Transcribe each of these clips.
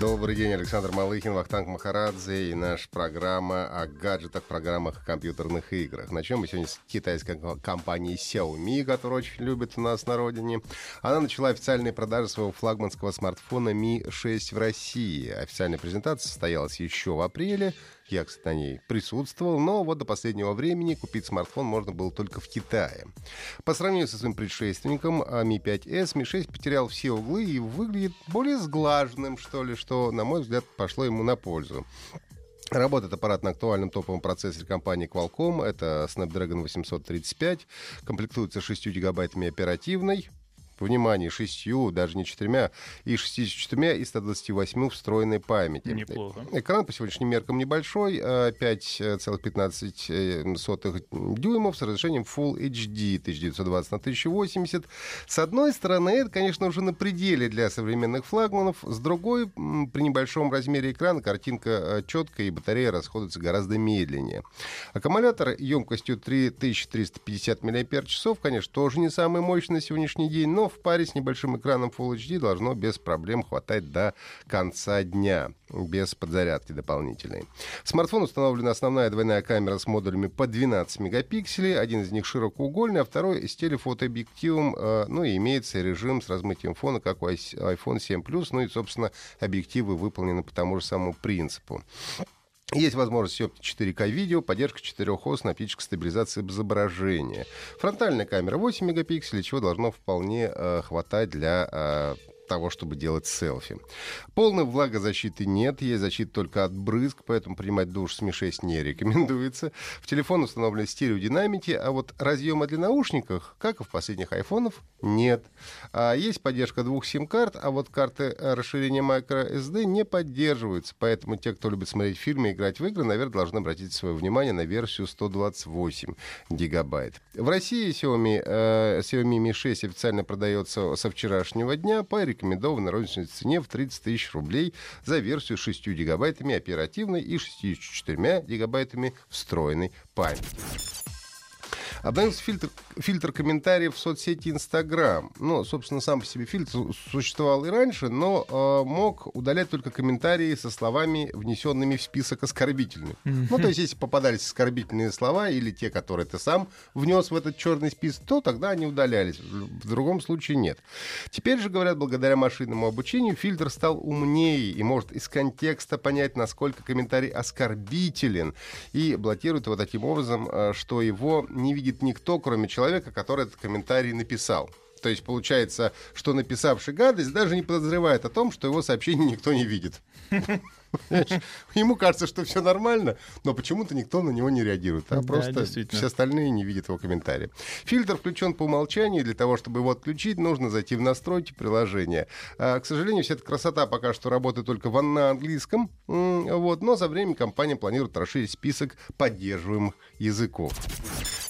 Добрый день, Александр Малыхин, Вахтанг Махарадзе и наша программа о гаджетах, программах и компьютерных играх. Начнем мы сегодня с китайской компании Xiaomi, которая очень любит у нас на родине. Она начала официальные продажи своего флагманского смартфона Mi 6 в России. Официальная презентация состоялась еще в апреле. Я, кстати, на ней присутствовал, но вот до последнего времени купить смартфон можно было только в Китае. По сравнению со своим предшественником Mi 5s, Mi 6 потерял все углы и выглядит более сглаженным, что ли, что, на мой взгляд, пошло ему на пользу. Работает аппарат на актуальном топовом процессоре компании Qualcomm. Это Snapdragon 835. Комплектуется 6 гигабайтами оперативной внимание, шестью, даже не четырьмя, и 64 и 128 встроенной памяти. Неплохо. Экран по сегодняшним меркам небольшой, 5,15 э, дюймов с разрешением Full HD 1920 на 1080. С одной стороны, это, конечно, уже на пределе для современных флагманов, с другой, при небольшом размере экрана картинка э, четкая и батарея расходуется гораздо медленнее. Аккумулятор емкостью 3350 мАч, конечно, тоже не самый мощный на сегодняшний день, но в паре с небольшим экраном Full HD должно без проблем хватать до конца дня, без подзарядки дополнительной. В смартфон установлена основная двойная камера с модулями по 12 мегапикселей. Один из них широкоугольный, а второй с телефотообъективом. Э, ну и имеется режим с размытием фона, как у iPhone 7 Plus. Ну и, собственно, объективы выполнены по тому же самому принципу. Есть возможность съемки 4К видео, поддержка 4 ос оптической стабилизации изображения. Фронтальная камера 8 мегапикселей, чего должно вполне э, хватать для э, того, чтобы делать селфи. Полной влагозащиты нет, есть защита только от брызг, поэтому принимать душ с Mi6 не рекомендуется. В телефон установлены стереодинамики, а вот разъема для наушников, как и в последних айфонов, нет. А есть поддержка двух сим-карт, а вот карты расширения microSD не поддерживаются, поэтому те, кто любит смотреть фильмы и играть в игры, наверное, должны обратить свое внимание на версию 128 гигабайт. В России Xiaomi, э, Xiaomi Mi 6 официально продается со вчерашнего дня по рекомендованной розничной цене в 30 тысяч рублей за версию с 6 гигабайтами оперативной и 64 гигабайтами встроенной памяти. Обновился фильтр, фильтр комментариев в соцсети Инстаграм. Ну, собственно, сам по себе фильтр существовал и раньше, но э, мог удалять только комментарии со словами, внесенными в список оскорбительных. Ну, то есть, если попадались оскорбительные слова или те, которые ты сам внес в этот черный список, то тогда они удалялись. В другом случае нет. Теперь же, говорят, благодаря машинному обучению фильтр стал умнее и может из контекста понять, насколько комментарий оскорбителен, и блокирует его таким образом, э, что его не видит видит никто, кроме человека, который этот комментарий написал. То есть получается, что написавший гадость даже не подозревает о том, что его сообщение никто не видит. Ему кажется, что все нормально, но почему-то никто на него не реагирует. А да, просто все остальные не видят его комментарии. Фильтр включен по умолчанию. Для того, чтобы его отключить, нужно зайти в настройки приложения. А, к сожалению, вся эта красота пока что работает только на английском. Вот, но за время компания планирует расширить список поддерживаемых языков.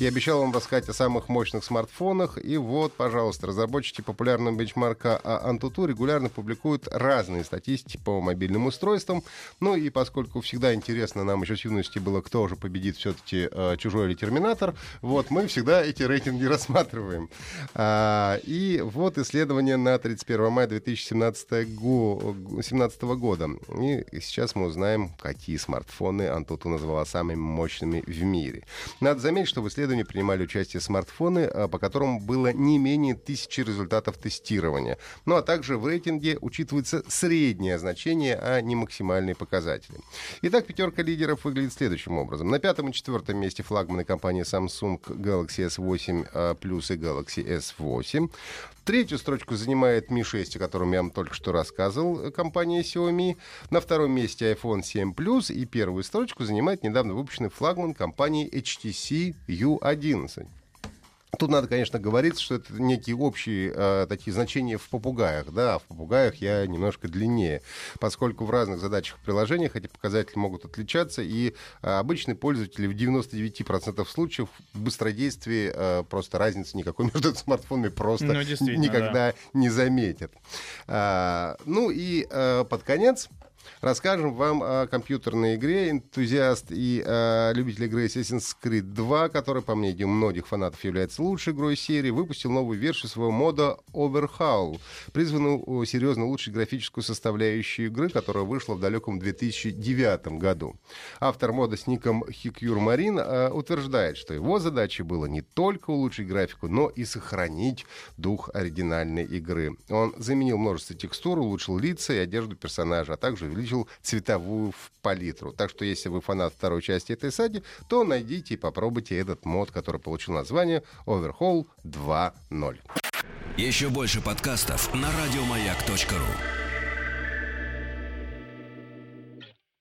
Я обещал вам рассказать о самых мощных смартфонах. И вот, пожалуйста, разработчики популярного бенчмарка Antutu регулярно публикуют разные статистики по мобильным устройствам. Ну и поскольку всегда интересно нам еще с юности было, кто же победит все-таки э, чужой или терминатор, вот мы всегда эти рейтинги рассматриваем. А, и вот исследование на 31 мая 2017 го, 17 года. И сейчас мы узнаем, какие смартфоны Антуту назвала самыми мощными в мире. Надо заметить, что в исследовании принимали участие смартфоны, а, по которым было не менее тысячи результатов тестирования. Ну а также в рейтинге учитывается среднее значение, а не максимальные показатели. Итак, пятерка лидеров выглядит следующим образом. На пятом и четвертом месте флагманы компании Samsung Galaxy S8 а, Plus и Galaxy S8. Третью строчку занимает Mi 6, о котором я вам только что рассказывал, компания Xiaomi. На втором месте iPhone 7 Plus. И первую строчку занимает недавно выпущенный флагман компании HTC U11. Тут надо, конечно, говорить, что это некие общие э, такие значения в попугаях. Да, в попугаях я немножко длиннее, поскольку в разных задачах приложениях эти показатели могут отличаться, и э, обычный пользователь в 99% случаев в быстродействии э, просто разницы никакой между смартфонами просто ну, никогда да. не заметит. А, ну и э, под конец Расскажем вам о компьютерной игре «Энтузиаст» и э, любитель игры Assassin's Creed 2, который, по мнению многих фанатов, является лучшей игрой серии, выпустил новую версию своего мода Overhaul, призванную серьезно улучшить графическую составляющую игры, которая вышла в далеком 2009 году. Автор мода с ником Hikure Marine э, утверждает, что его задачей было не только улучшить графику, но и сохранить дух оригинальной игры. Он заменил множество текстур, улучшил лица и одежду персонажа, а также увеличил цветовую палитру. Так что если вы фанат второй части этой саги, то найдите и попробуйте этот мод, который получил название Overhaul 2.0. Еще больше подкастов на радиомаяк.ру